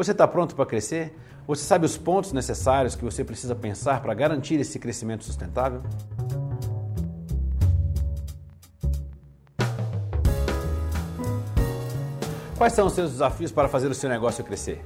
Você está pronto para crescer? Você sabe os pontos necessários que você precisa pensar para garantir esse crescimento sustentável? Quais são os seus desafios para fazer o seu negócio crescer?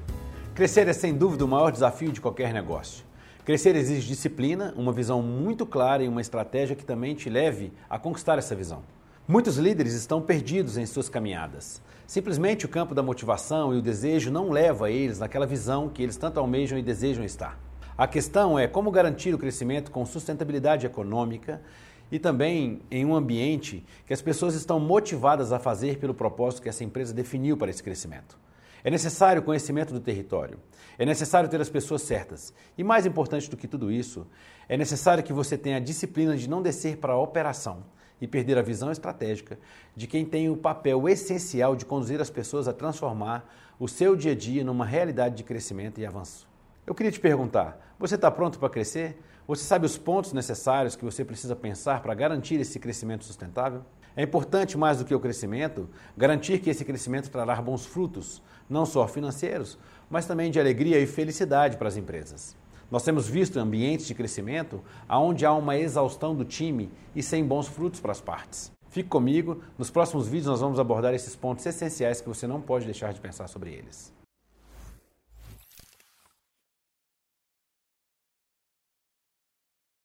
Crescer é sem dúvida o maior desafio de qualquer negócio. Crescer exige disciplina, uma visão muito clara e uma estratégia que também te leve a conquistar essa visão. Muitos líderes estão perdidos em suas caminhadas. Simplesmente o campo da motivação e o desejo não leva eles naquela visão que eles tanto almejam e desejam estar. A questão é como garantir o crescimento com sustentabilidade econômica e também em um ambiente que as pessoas estão motivadas a fazer pelo propósito que essa empresa definiu para esse crescimento. É necessário conhecimento do território, é necessário ter as pessoas certas e, mais importante do que tudo isso, é necessário que você tenha a disciplina de não descer para a operação e perder a visão estratégica de quem tem o papel essencial de conduzir as pessoas a transformar o seu dia a dia numa realidade de crescimento e avanço. Eu queria te perguntar: você está pronto para crescer? Você sabe os pontos necessários que você precisa pensar para garantir esse crescimento sustentável? É importante, mais do que o crescimento, garantir que esse crescimento trará bons frutos, não só financeiros, mas também de alegria e felicidade para as empresas. Nós temos visto ambientes de crescimento onde há uma exaustão do time e sem bons frutos para as partes. Fique comigo, nos próximos vídeos nós vamos abordar esses pontos essenciais que você não pode deixar de pensar sobre eles.